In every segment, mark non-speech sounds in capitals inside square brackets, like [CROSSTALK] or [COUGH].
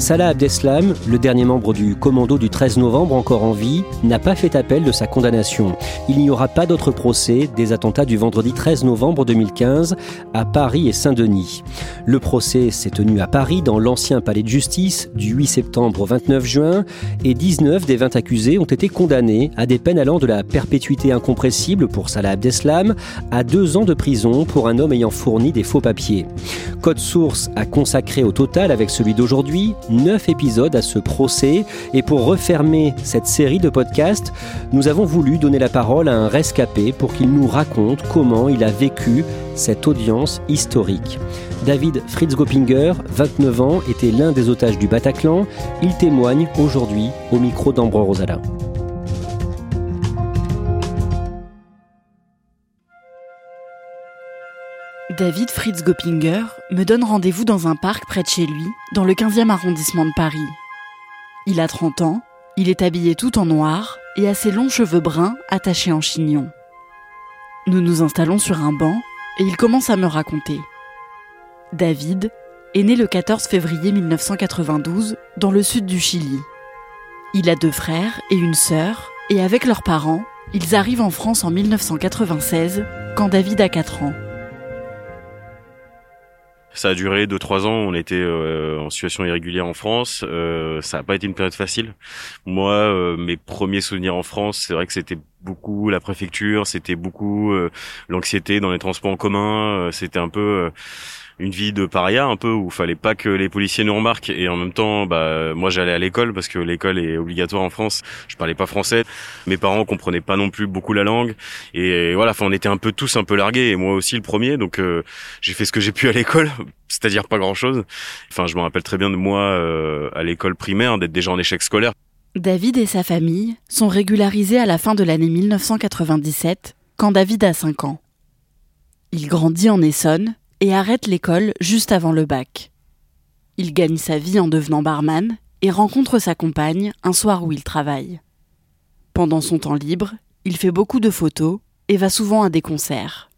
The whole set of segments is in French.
Salah Abdeslam, le dernier membre du commando du 13 novembre encore en vie, n'a pas fait appel de sa condamnation. Il n'y aura pas d'autre procès des attentats du vendredi 13 novembre 2015 à Paris et Saint-Denis. Le procès s'est tenu à Paris dans l'ancien palais de justice du 8 septembre au 29 juin et 19 des 20 accusés ont été condamnés à des peines allant de la perpétuité incompressible pour Salah Abdeslam à deux ans de prison pour un homme ayant fourni des faux papiers. Code Source a consacré au total avec celui d'aujourd'hui 9 épisodes à ce procès. Et pour refermer cette série de podcasts, nous avons voulu donner la parole à un rescapé pour qu'il nous raconte comment il a vécu cette audience historique. David Fritz Gopinger, 29 ans, était l'un des otages du Bataclan. Il témoigne aujourd'hui au micro d'Ambre Rosala. David Fritz Gopinger me donne rendez-vous dans un parc près de chez lui, dans le 15e arrondissement de Paris. Il a 30 ans, il est habillé tout en noir et a ses longs cheveux bruns attachés en chignon. Nous nous installons sur un banc et il commence à me raconter. David est né le 14 février 1992 dans le sud du Chili. Il a deux frères et une sœur et avec leurs parents, ils arrivent en France en 1996 quand David a 4 ans. Ça a duré 2-3 ans, on était euh, en situation irrégulière en France, euh, ça n'a pas été une période facile. Moi, euh, mes premiers souvenirs en France, c'est vrai que c'était beaucoup la préfecture, c'était beaucoup euh, l'anxiété dans les transports en commun, euh, c'était un peu euh, une vie de paria un peu où fallait pas que les policiers nous remarquent. Et en même temps bah moi j'allais à l'école parce que l'école est obligatoire en France. Je parlais pas français. Mes parents comprenaient pas non plus beaucoup la langue. Et voilà enfin on était un peu tous un peu largués et moi aussi le premier. Donc euh, j'ai fait ce que j'ai pu à l'école [LAUGHS] c'est-à-dire pas grand-chose. Enfin je me rappelle très bien de moi euh, à l'école primaire d'être déjà en échec scolaire. David et sa famille sont régularisés à la fin de l'année 1997 quand David a 5 ans. Il grandit en Essonne et arrête l'école juste avant le bac. Il gagne sa vie en devenant barman et rencontre sa compagne un soir où il travaille. Pendant son temps libre, il fait beaucoup de photos et va souvent à des concerts.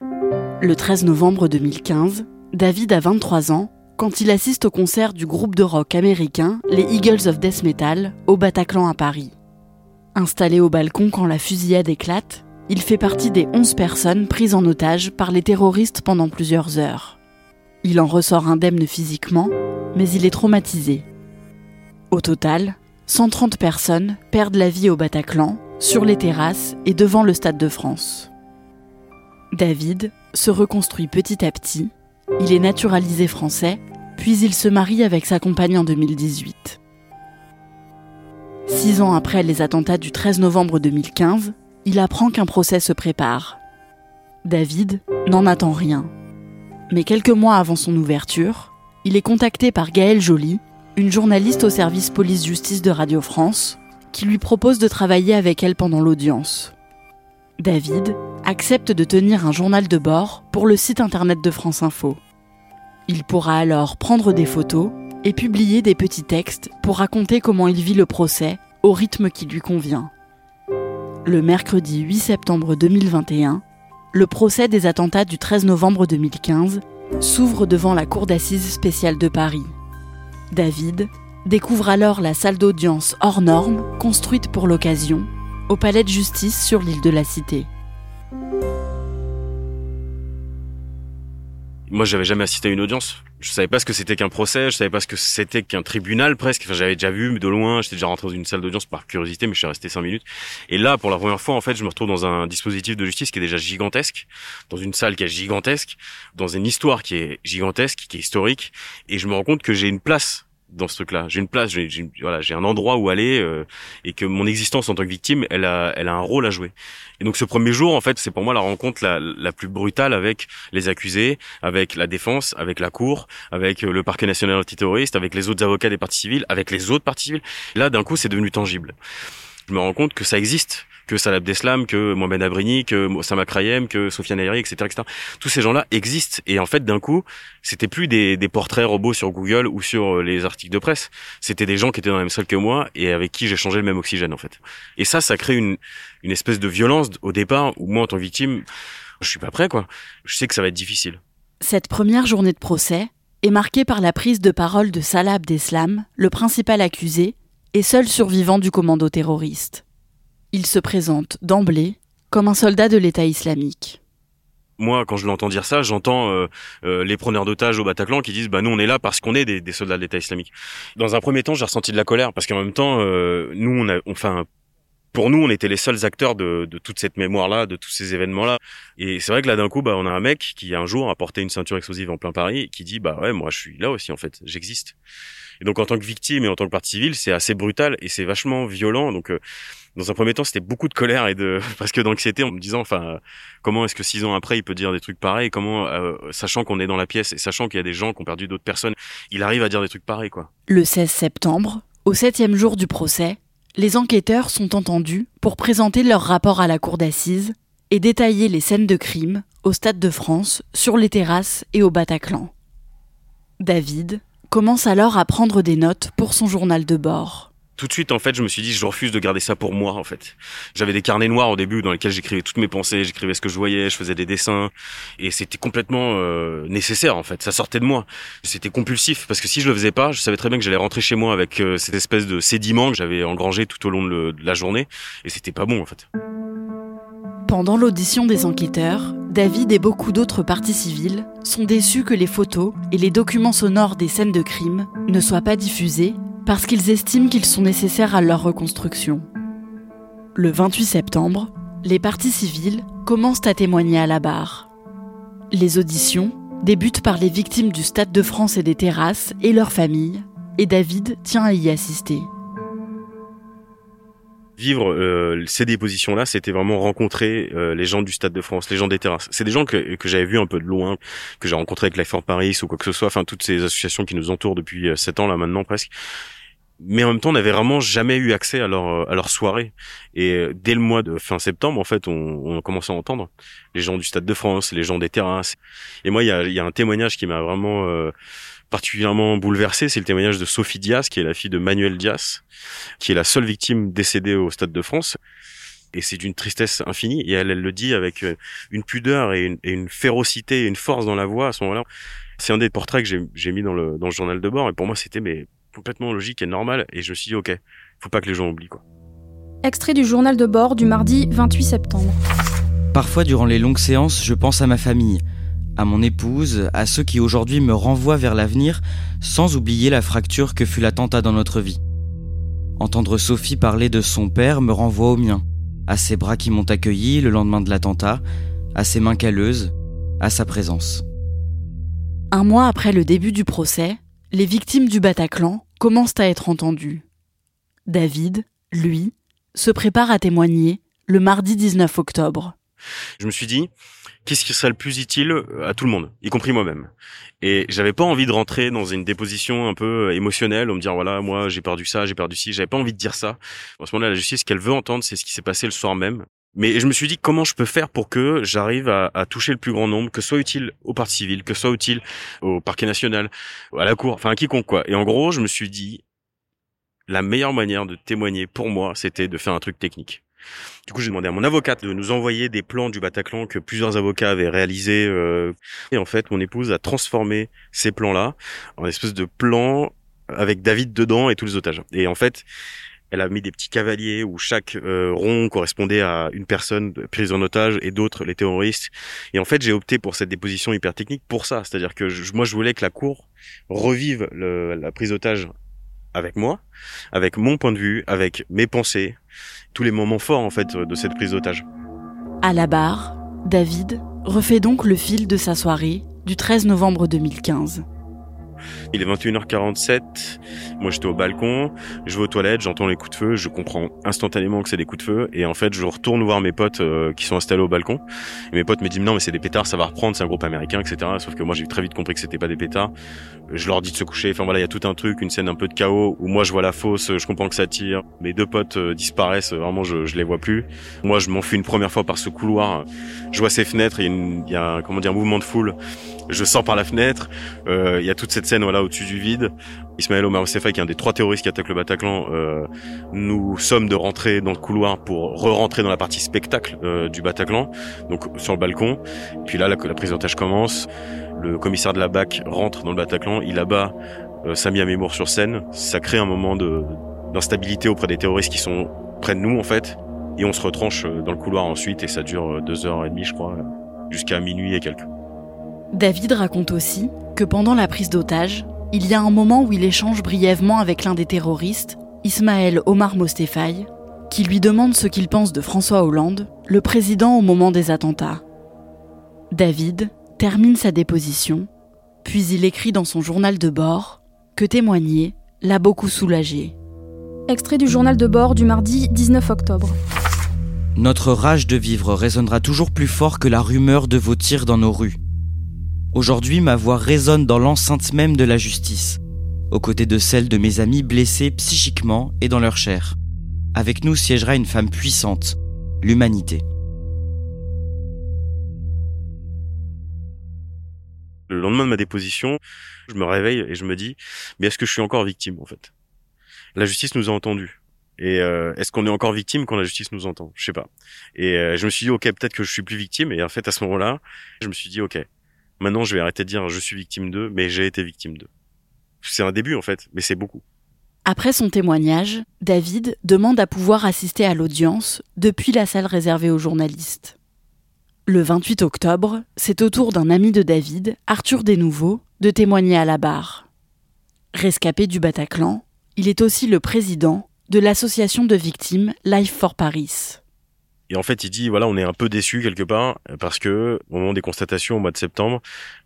Le 13 novembre 2015, David a 23 ans quand il assiste au concert du groupe de rock américain les Eagles of Death Metal au Bataclan à Paris. Installé au balcon quand la fusillade éclate, il fait partie des 11 personnes prises en otage par les terroristes pendant plusieurs heures. Il en ressort indemne physiquement, mais il est traumatisé. Au total, 130 personnes perdent la vie au Bataclan, sur les terrasses et devant le Stade de France. David se reconstruit petit à petit, il est naturalisé français, puis il se marie avec sa compagne en 2018. Six ans après les attentats du 13 novembre 2015, il apprend qu'un procès se prépare. David n'en attend rien. Mais quelques mois avant son ouverture, il est contacté par Gaëlle Joly, une journaliste au service police-justice de Radio France, qui lui propose de travailler avec elle pendant l'audience. David accepte de tenir un journal de bord pour le site internet de France Info. Il pourra alors prendre des photos et publier des petits textes pour raconter comment il vit le procès au rythme qui lui convient. Le mercredi 8 septembre 2021, le procès des attentats du 13 novembre 2015 s'ouvre devant la Cour d'assises spéciale de Paris. David découvre alors la salle d'audience hors norme construite pour l'occasion au palais de justice sur l'île de la Cité. Moi, j'avais jamais assisté à une audience. Je savais pas ce que c'était qu'un procès, je savais pas ce que c'était qu'un tribunal presque. Enfin, j'avais déjà vu de loin, j'étais déjà rentré dans une salle d'audience par curiosité, mais je suis resté cinq minutes. Et là, pour la première fois, en fait, je me retrouve dans un dispositif de justice qui est déjà gigantesque, dans une salle qui est gigantesque, dans une histoire qui est gigantesque, qui est historique, et je me rends compte que j'ai une place dans ce truc-là. J'ai une place, j'ai voilà, j'ai un endroit où aller euh, et que mon existence en tant que victime, elle a, elle a un rôle à jouer. Et donc ce premier jour, en fait, c'est pour moi la rencontre la, la plus brutale avec les accusés, avec la défense, avec la cour, avec euh, le parquet national antiterroriste, avec les autres avocats des parties civiles, avec les autres parties civiles. Là, d'un coup, c'est devenu tangible. Je me rends compte que ça existe, que Salah que Mohamed Abrini, que Osama Krayem, que Sofiane Ayri, etc., etc. Tous ces gens-là existent. Et en fait, d'un coup, c'était plus des, des, portraits robots sur Google ou sur euh, les articles de presse. C'était des gens qui étaient dans la même salle que moi et avec qui j'ai changé le même oxygène, en fait. Et ça, ça crée une, une espèce de violence au départ où moi, en tant que victime, je suis pas prêt, quoi. Je sais que ça va être difficile. Cette première journée de procès est marquée par la prise de parole de Salah Abdeslam, le principal accusé et seul survivant du commando terroriste. Il se présente d'emblée comme un soldat de l'État islamique. Moi, quand je l'entends dire ça, j'entends euh, euh, les preneurs d'otages au Bataclan qui disent "Bah nous, on est là parce qu'on est des, des, soldats de l'État islamique." Dans un premier temps, j'ai ressenti de la colère parce qu'en même temps, euh, nous, on a, enfin, pour nous, on était les seuls acteurs de, de toute cette mémoire-là, de tous ces événements-là. Et c'est vrai que là, d'un coup, bah, on a un mec qui un jour a porté une ceinture explosive en plein Paris, qui dit "Bah ouais, moi, je suis là aussi en fait, j'existe." Et donc, en tant que victime et en tant que partie civile, c'est assez brutal et c'est vachement violent. Donc dans un premier temps, c'était beaucoup de colère et de [LAUGHS] presque d'anxiété en me disant, enfin, comment est-ce que six ans après, il peut dire des trucs pareils? Comment, euh, sachant qu'on est dans la pièce et sachant qu'il y a des gens qui ont perdu d'autres personnes, il arrive à dire des trucs pareils, quoi. Le 16 septembre, au septième jour du procès, les enquêteurs sont entendus pour présenter leur rapport à la cour d'assises et détailler les scènes de crime au Stade de France, sur les terrasses et au Bataclan. David commence alors à prendre des notes pour son journal de bord tout de suite en fait je me suis dit je refuse de garder ça pour moi en fait. J'avais des carnets noirs au début dans lesquels j'écrivais toutes mes pensées j'écrivais ce que je voyais je faisais des dessins. Et c'était complètement euh, nécessaire en fait. Ça sortait de moi. C'était compulsif parce que si je le faisais pas je savais très bien que j'allais rentrer chez moi avec euh, cette espèce de sédiment que j'avais engrangé tout au long de, de la journée. Et c'était pas bon en fait. Pendant l'audition des enquêteurs, David et beaucoup d'autres parties civiles sont déçus que les photos et les documents sonores des scènes de crime ne soient pas diffusés parce qu'ils estiment qu'ils sont nécessaires à leur reconstruction. Le 28 septembre, les parties civiles commencent à témoigner à la barre. Les auditions débutent par les victimes du Stade de France et des terrasses et leurs familles, et David tient à y assister. Vivre euh, ces dépositions-là, c'était vraiment rencontrer euh, les gens du Stade de France, les gens des terrasses. C'est des gens que, que j'avais vus un peu de loin, que j'ai rencontrés avec Life for Paris ou quoi que ce soit, enfin toutes ces associations qui nous entourent depuis euh, sept ans là maintenant presque mais en même temps, on n'avait vraiment jamais eu accès à leur à leur soirée. Et euh, dès le mois de fin septembre, en fait, on, on a commencé à entendre les gens du Stade de France, les gens des terrasses. Et moi, il y a, y a, un témoignage qui m'a vraiment euh, particulièrement bouleversé, c'est le témoignage de Sophie Dias, qui est la fille de Manuel Dias, qui est la seule victime décédée au Stade de France. Et c'est d'une tristesse infinie. Et elle, elle le dit avec euh, une pudeur et une, et une férocité et une force dans la voix à ce moment-là. C'est un des portraits que j'ai mis dans le, dans le journal de bord. Et pour moi, c'était mais complètement logique et normal. Et je me suis dit, ok, faut pas que les gens oublient, quoi. Extrait du journal de bord du mardi 28 septembre. Parfois, durant les longues séances, je pense à ma famille, à mon épouse, à ceux qui aujourd'hui me renvoient vers l'avenir, sans oublier la fracture que fut l'attentat dans notre vie. Entendre Sophie parler de son père me renvoie au mien, à ses bras qui m'ont accueilli le lendemain de l'attentat, à ses mains calleuses, à sa présence. Un mois après le début du procès, les victimes du Bataclan commencent à être entendues. David, lui, se prépare à témoigner le mardi 19 octobre. Je me suis dit, qu'est-ce qui serait le plus utile à tout le monde, y compris moi-même. Et j'avais pas envie de rentrer dans une déposition un peu émotionnelle, on me dire voilà, moi j'ai perdu ça, j'ai perdu ci, j'avais pas envie de dire ça. En ce moment-là, la justice, ce qu'elle veut entendre, c'est ce qui s'est passé le soir même. Mais je me suis dit comment je peux faire pour que j'arrive à, toucher le plus grand nombre, que ce soit utile au parti civil, que ce soit utile au parquet national, à la cour, enfin à quiconque quoi. Et en gros, je me suis dit la meilleure manière de témoigner pour moi, c'était de faire un truc technique. Du coup, j'ai demandé à mon avocate de nous envoyer des plans du Bataclan que plusieurs avocats avaient réalisés. Euh, et en fait, mon épouse a transformé ces plans-là en espèce de plans avec David dedans et tous les otages. Et en fait, elle a mis des petits cavaliers où chaque euh, rond correspondait à une personne prise en otage et d'autres les terroristes. Et en fait, j'ai opté pour cette déposition hyper technique pour ça, c'est-à-dire que moi je voulais que la cour revive la prise d'otage avec moi, avec mon point de vue, avec mes pensées, tous les moments forts en fait de cette prise d'otage. À la barre, David refait donc le fil de sa soirée du 13 novembre 2015. Il est 21h47, moi j'étais au balcon, je vais aux toilettes, j'entends les coups de feu, je comprends instantanément que c'est des coups de feu, et en fait je retourne voir mes potes euh, qui sont installés au balcon, et mes potes me disent non mais c'est des pétards, ça va reprendre, c'est un groupe américain, etc. Sauf que moi j'ai très vite compris que c'était pas des pétards, je leur dis de se coucher, enfin voilà, il y a tout un truc, une scène un peu de chaos, où moi je vois la fosse, je comprends que ça tire, mes deux potes euh, disparaissent, vraiment je, je les vois plus, moi je m'enfuis une première fois par ce couloir, je vois ces fenêtres, il y y a un, comment dire, un mouvement de foule, je sors par la fenêtre, euh, il y a toute cette scène voilà au-dessus du vide. Ismaël Omar Osefa, qui est un des trois terroristes qui attaquent le Bataclan, euh, nous sommes de rentrer dans le couloir pour re-rentrer dans la partie spectacle euh, du Bataclan, donc sur le balcon. puis là, la, la prise d'otage commence. Le commissaire de la BAC rentre dans le Bataclan, il abat euh, Sami Amemour sur scène. Ça crée un moment d'instabilité auprès des terroristes qui sont près de nous en fait. Et on se retranche euh, dans le couloir ensuite et ça dure deux heures et demie je crois, jusqu'à minuit et quelques. David raconte aussi que pendant la prise d'otage, il y a un moment où il échange brièvement avec l'un des terroristes, Ismaël Omar Mostefai, qui lui demande ce qu'il pense de François Hollande, le président au moment des attentats. David termine sa déposition, puis il écrit dans son journal de bord que témoigner l'a beaucoup soulagé. Extrait du journal de bord du mardi 19 octobre. Notre rage de vivre résonnera toujours plus fort que la rumeur de vos tirs dans nos rues. Aujourd'hui, ma voix résonne dans l'enceinte même de la justice, aux côtés de celle de mes amis blessés psychiquement et dans leur chair. Avec nous siégera une femme puissante, l'humanité. Le lendemain de ma déposition, je me réveille et je me dis, mais est-ce que je suis encore victime en fait? La justice nous a entendus. Et euh, est-ce qu'on est encore victime quand la justice nous entend? Je sais pas. Et euh, je me suis dit, ok, peut-être que je suis plus victime. Et en fait, à ce moment-là, je me suis dit, ok, Maintenant, je vais arrêter de dire je suis victime d'eux, mais j'ai été victime d'eux. C'est un début en fait, mais c'est beaucoup. Après son témoignage, David demande à pouvoir assister à l'audience depuis la salle réservée aux journalistes. Le 28 octobre, c'est au tour d'un ami de David, Arthur Desnouveaux, de témoigner à la barre. Rescapé du Bataclan, il est aussi le président de l'association de victimes Life for Paris. Et en fait, il dit voilà, on est un peu déçu quelque part parce que au moment des constatations au mois de septembre,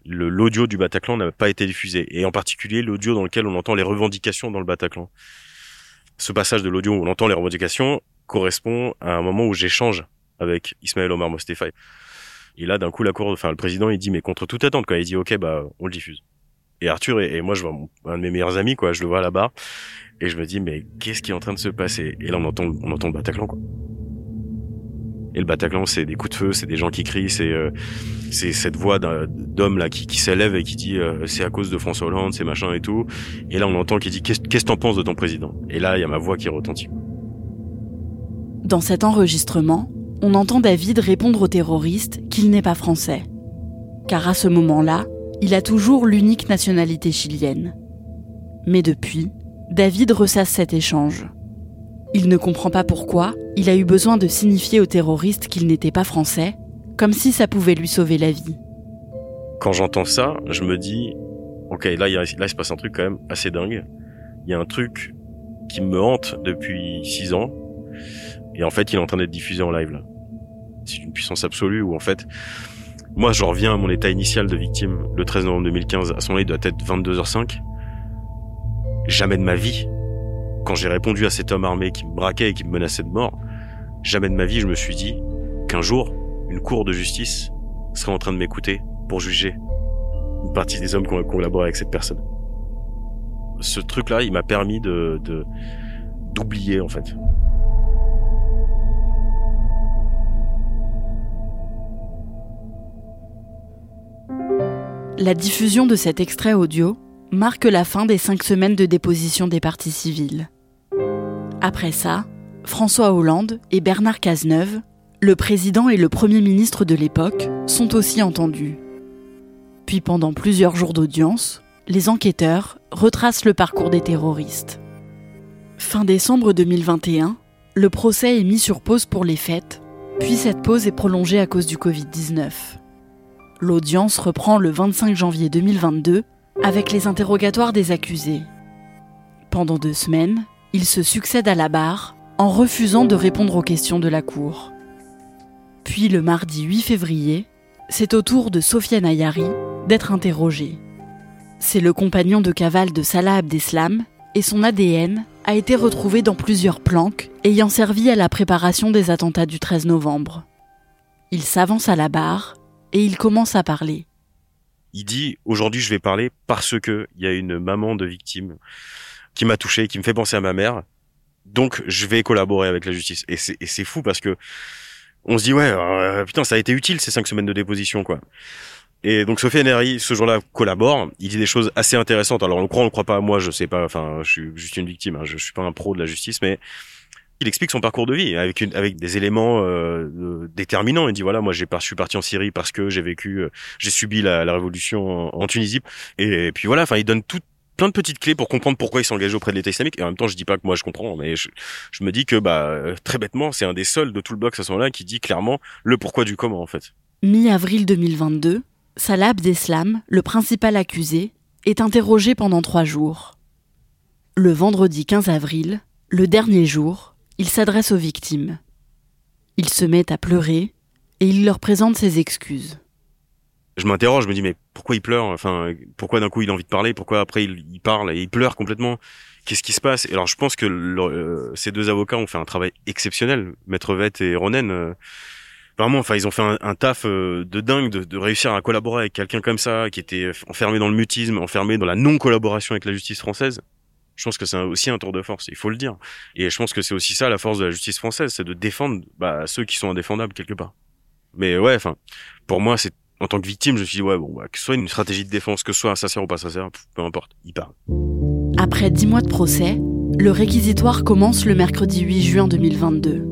l'audio du Bataclan n'a pas été diffusé et en particulier l'audio dans lequel on entend les revendications dans le Bataclan. Ce passage de l'audio où on entend les revendications correspond à un moment où j'échange avec Ismaël Omar Mostefai. Et là, d'un coup, la cour, enfin, le président, il dit, mais contre toute attente, quoi. Il dit, OK, bah, on le diffuse. Et Arthur et, moi, je vois un de mes meilleurs amis, quoi. Je le vois là-bas. Et je me dis, mais qu'est-ce qui est en train de se passer? Et là, on entend, on entend le Bataclan, quoi. Et le Bataclan, c'est des coups de feu, c'est des gens qui crient, c'est euh, cette voix d'homme là qui, qui s'élève et qui dit euh, c'est à cause de François Hollande, c'est machin et tout. Et là, on entend qui dit qu'est-ce que t'en penses de ton président? Et là, il y a ma voix qui retentit. Dans cet enregistrement, on entend David répondre aux terroristes qu'il n'est pas français. Car à ce moment-là, il a toujours l'unique nationalité chilienne. Mais depuis, David ressasse cet échange. Il ne comprend pas pourquoi il a eu besoin de signifier aux terroristes qu'il n'était pas français, comme si ça pouvait lui sauver la vie. Quand j'entends ça, je me dis, ok, là, là, il se passe un truc quand même assez dingue. Il y a un truc qui me hante depuis six ans, et en fait, il est en train d'être diffusé en live là. C'est une puissance absolue où en fait, moi, je reviens à mon état initial de victime le 13 novembre 2015. À son il doit être 22h05. Jamais de ma vie quand j'ai répondu à cet homme armé qui me braquait et qui me menaçait de mort, jamais de ma vie je me suis dit qu'un jour, une cour de justice serait en train de m'écouter pour juger une partie des hommes qui ont collaboré avec cette personne. Ce truc-là, il m'a permis de, d'oublier en fait. La diffusion de cet extrait audio marque la fin des cinq semaines de déposition des parties civiles. Après ça, François Hollande et Bernard Cazeneuve, le président et le premier ministre de l'époque, sont aussi entendus. Puis pendant plusieurs jours d'audience, les enquêteurs retracent le parcours des terroristes. Fin décembre 2021, le procès est mis sur pause pour les fêtes, puis cette pause est prolongée à cause du Covid-19. L'audience reprend le 25 janvier 2022 avec les interrogatoires des accusés. Pendant deux semaines, ils se succèdent à la barre en refusant de répondre aux questions de la Cour. Puis le mardi 8 février, c'est au tour de Sofiane Ayari d'être interrogée. C'est le compagnon de cavale de Salah Abdeslam et son ADN a été retrouvé dans plusieurs planques ayant servi à la préparation des attentats du 13 novembre. Il s'avance à la barre et il commence à parler. Il dit aujourd'hui je vais parler parce que il y a une maman de victime qui m'a touché, qui me fait penser à ma mère. Donc je vais collaborer avec la justice. Et c'est fou parce que on se dit ouais euh, putain ça a été utile ces cinq semaines de déposition quoi. Et donc Sophie Neri, ce jour-là, collabore. Il dit des choses assez intéressantes. Alors on le croit, on le croit pas. Moi, je sais pas. Enfin, je suis juste une victime. Hein. Je, je suis pas un pro de la justice, mais il explique son parcours de vie avec une, avec des éléments euh, déterminants. Il dit voilà, moi j'ai je suis parti en Syrie parce que j'ai vécu, euh, j'ai subi la, la révolution en, en Tunisie. Et, puis voilà, enfin il donne tout, plein de petites clés pour comprendre pourquoi il s'engage auprès de l'État islamique. Et en même temps, je dis pas que moi je comprends, mais je, me dis que bah très bêtement, c'est un des seuls de tout le bloc à ce moment-là qui dit clairement le pourquoi du comment en fait. Mi-avril 2022, Salah Abdeslam, le principal accusé, est interrogé pendant trois jours. Le vendredi 15 avril, le dernier jour, il s'adresse aux victimes. Il se met à pleurer et il leur présente ses excuses. Je m'interroge, je me dis mais pourquoi il pleure? Enfin, pourquoi d'un coup il a envie de parler? Pourquoi après il, parle et il pleure complètement? Qu'est-ce qui se passe? Et alors je pense que euh, ces deux avocats ont fait un travail exceptionnel, Maître Vette et Ronen. Euh, vraiment, enfin, ils ont fait un, taf euh, de dingue de, de, réussir à collaborer avec quelqu'un comme ça, qui était enfermé dans le mutisme, enfermé dans la non-collaboration avec la justice française. Je pense que c'est aussi un tour de force, il faut le dire. Et je pense que c'est aussi ça la force de la justice française, c'est de défendre bah, ceux qui sont indéfendables quelque part. Mais ouais, enfin, pour moi, c'est en tant que victime, je me suis dit ouais, bon, bah, que ce soit une stratégie de défense, que ce soit sincère ou pas sincère, peu importe, il parle. Après dix mois de procès, le réquisitoire commence le mercredi 8 juin 2022.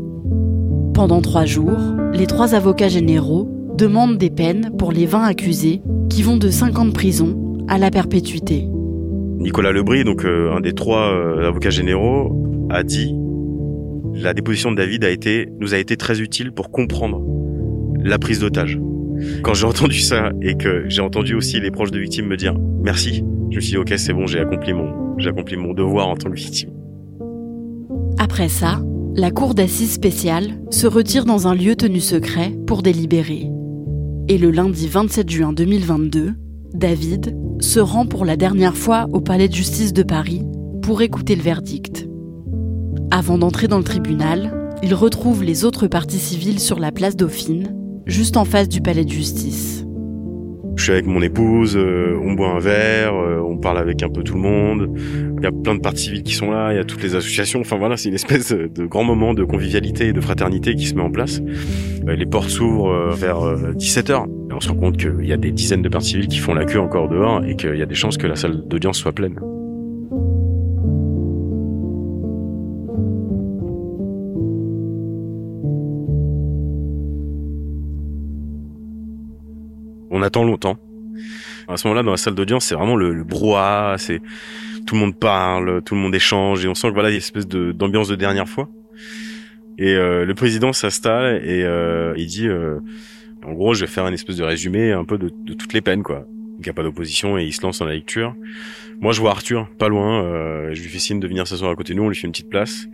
Pendant trois jours, les trois avocats généraux demandent des peines pour les 20 accusés qui vont de 5 ans de prison à la perpétuité. Nicolas Lebris, donc euh, un des trois euh, avocats généraux, a dit la déposition de David a été, nous a été très utile pour comprendre la prise d'otage. Quand j'ai entendu ça et que j'ai entendu aussi les proches de victimes me dire merci, je me suis dit ok c'est bon j'ai accompli mon mon devoir en tant que victime. Après ça, la cour d'assises spéciale se retire dans un lieu tenu secret pour délibérer. Et le lundi 27 juin 2022, David se rend pour la dernière fois au palais de justice de Paris pour écouter le verdict. Avant d'entrer dans le tribunal, il retrouve les autres parties civiles sur la place Dauphine, juste en face du palais de justice. Je suis avec mon épouse, euh, on boit un verre, euh, on parle avec un peu tout le monde. Il y a plein de parties civiles qui sont là, il y a toutes les associations. Enfin voilà, c'est une espèce de grand moment de convivialité et de fraternité qui se met en place. Euh, les portes s'ouvrent vers 17h. Et on se rend compte qu'il y a des dizaines de parties civiles qui font la queue encore dehors et qu'il y a des chances que la salle d'audience soit pleine. Attend longtemps. À ce moment-là, dans la salle d'audience, c'est vraiment le, le brouhaha, c'est tout le monde parle, tout le monde échange, et on sent que voilà, il y a une espèce d'ambiance de, dernière fois. Et euh, le président s'installe et euh, il dit, euh, en gros, je vais faire une espèce de résumé un peu de, toutes les peines, quoi. Il n'y a pas d'opposition et il se lance dans la lecture. Moi, je vois Arthur, pas loin. je lui fais signe de venir s'asseoir à côté de nous. On lui fait une petite place.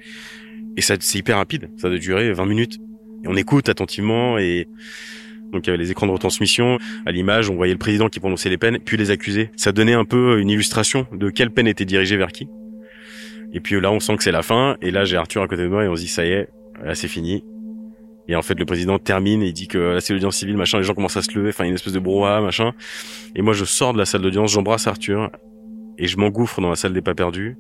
Et ça, c'est hyper rapide. Ça doit durer 20 minutes. Et on écoute attentivement et donc il y avait les écrans de retransmission. À l'image, on voyait le président qui prononçait les peines, puis les accusés. Ça donnait un peu une illustration de quelle peine était dirigée vers qui. Et puis là, on sent que c'est la fin. Et là, j'ai Arthur à côté de moi et on se dit ça y est, là c'est fini. Et en fait, le président termine et il dit que là c'est l'audience civile, machin. Les gens commencent à se lever, enfin une espèce de brouhaha, machin. Et moi, je sors de la salle d'audience, j'embrasse Arthur et je m'engouffre dans la salle des pas perdus.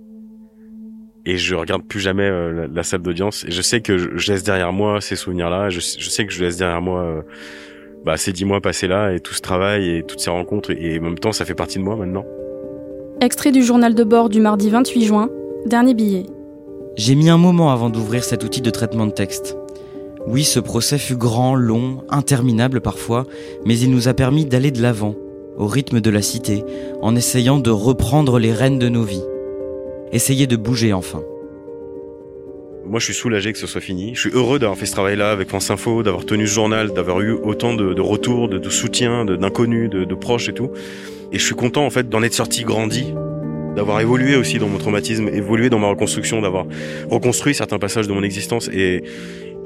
Et je regarde plus jamais euh, la, salle d'audience. Et je sais que je, laisse derrière moi ces souvenirs-là. Je, je, sais que je laisse derrière moi euh, bah, ces dix mois passés là et tout ce travail et toutes ces rencontres et en même temps ça fait partie de moi maintenant. Extrait du journal de bord du mardi 28 juin, dernier billet. J'ai mis un moment avant d'ouvrir cet outil de traitement de texte. Oui, ce procès fut grand, long, interminable parfois, mais il nous a permis d'aller de l'avant, au rythme de la cité, en essayant de reprendre les rênes de nos vies. Essayer de bouger enfin. Moi, je suis soulagé que ce soit fini. Je suis heureux d'avoir fait ce travail-là avec France Info, d'avoir tenu ce journal, d'avoir eu autant de, retours, de, soutien, d'inconnus, de, de, proches et tout. Et je suis content, en fait, d'en être sorti grandi, d'avoir évolué aussi dans mon traumatisme, évolué dans ma reconstruction, d'avoir reconstruit certains passages de mon existence. Et,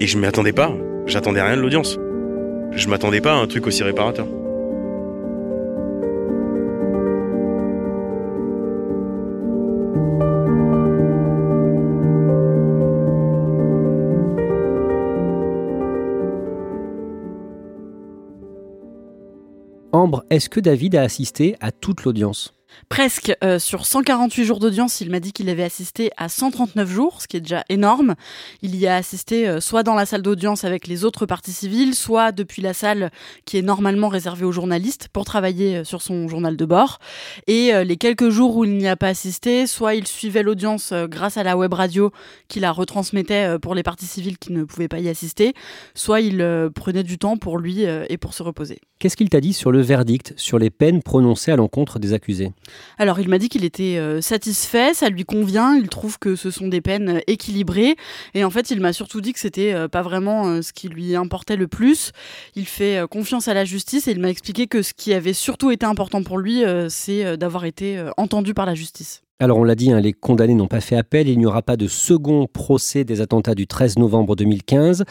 et je m'y attendais pas. J'attendais rien de l'audience. Je m'attendais pas à un truc aussi réparateur. Est-ce que David a assisté à toute l'audience? Presque. Euh, sur 148 jours d'audience, il m'a dit qu'il avait assisté à 139 jours, ce qui est déjà énorme. Il y a assisté euh, soit dans la salle d'audience avec les autres parties civiles, soit depuis la salle qui est normalement réservée aux journalistes pour travailler euh, sur son journal de bord. Et les quelques jours où il n'y a pas assisté, soit il suivait l'audience grâce à la web radio qui la retransmettait pour les parties civiles qui ne pouvaient pas y assister, soit il prenait du temps pour lui et pour se reposer. Qu'est-ce qu'il t'a dit sur le verdict, sur les peines prononcées à l'encontre des accusés? Alors il m'a dit qu'il était euh, satisfait, ça lui convient, il trouve que ce sont des peines euh, équilibrées et en fait il m'a surtout dit que c'était euh, pas vraiment ce qui lui importait le plus. Il fait confiance à la justice et il m'a expliqué que ce qui avait surtout été important pour lui c'est d'avoir été entendu par la justice. Alors on l'a dit, hein, les condamnés n'ont pas fait appel, il n'y aura pas de second procès des attentats du 13 novembre 2015.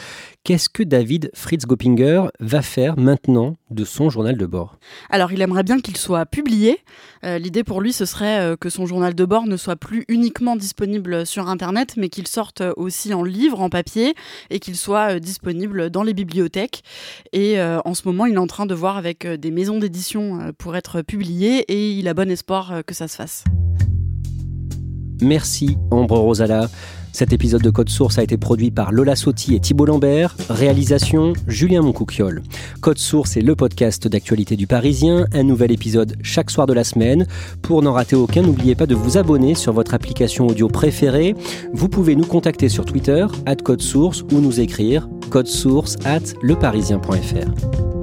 Qu'est-ce que David Fritz Goppinger va faire maintenant de son journal de bord? Alors il aimerait bien qu'il soit publié. Euh, l'idée pour lui ce serait euh, que son journal de bord ne soit plus uniquement disponible sur Internet, mais qu'il sorte aussi en livre, en papier, et qu'il soit euh, disponible dans les bibliothèques. Et en ce moment il est en train de voir avec des maisons d'édition pour être publié, et il a bon espoir que ça se fasse. Merci Ambre Rosala. Cet épisode de Code Source a été produit par Lola Sotti et Thibault Lambert. Réalisation Julien Moncouquiole. Code Source est le podcast d'actualité du Parisien. Un nouvel épisode chaque soir de la semaine. Pour n'en rater aucun, n'oubliez pas de vous abonner sur votre application audio préférée. Vous pouvez nous contacter sur Twitter, at Code Source, ou nous écrire source at leparisien.fr.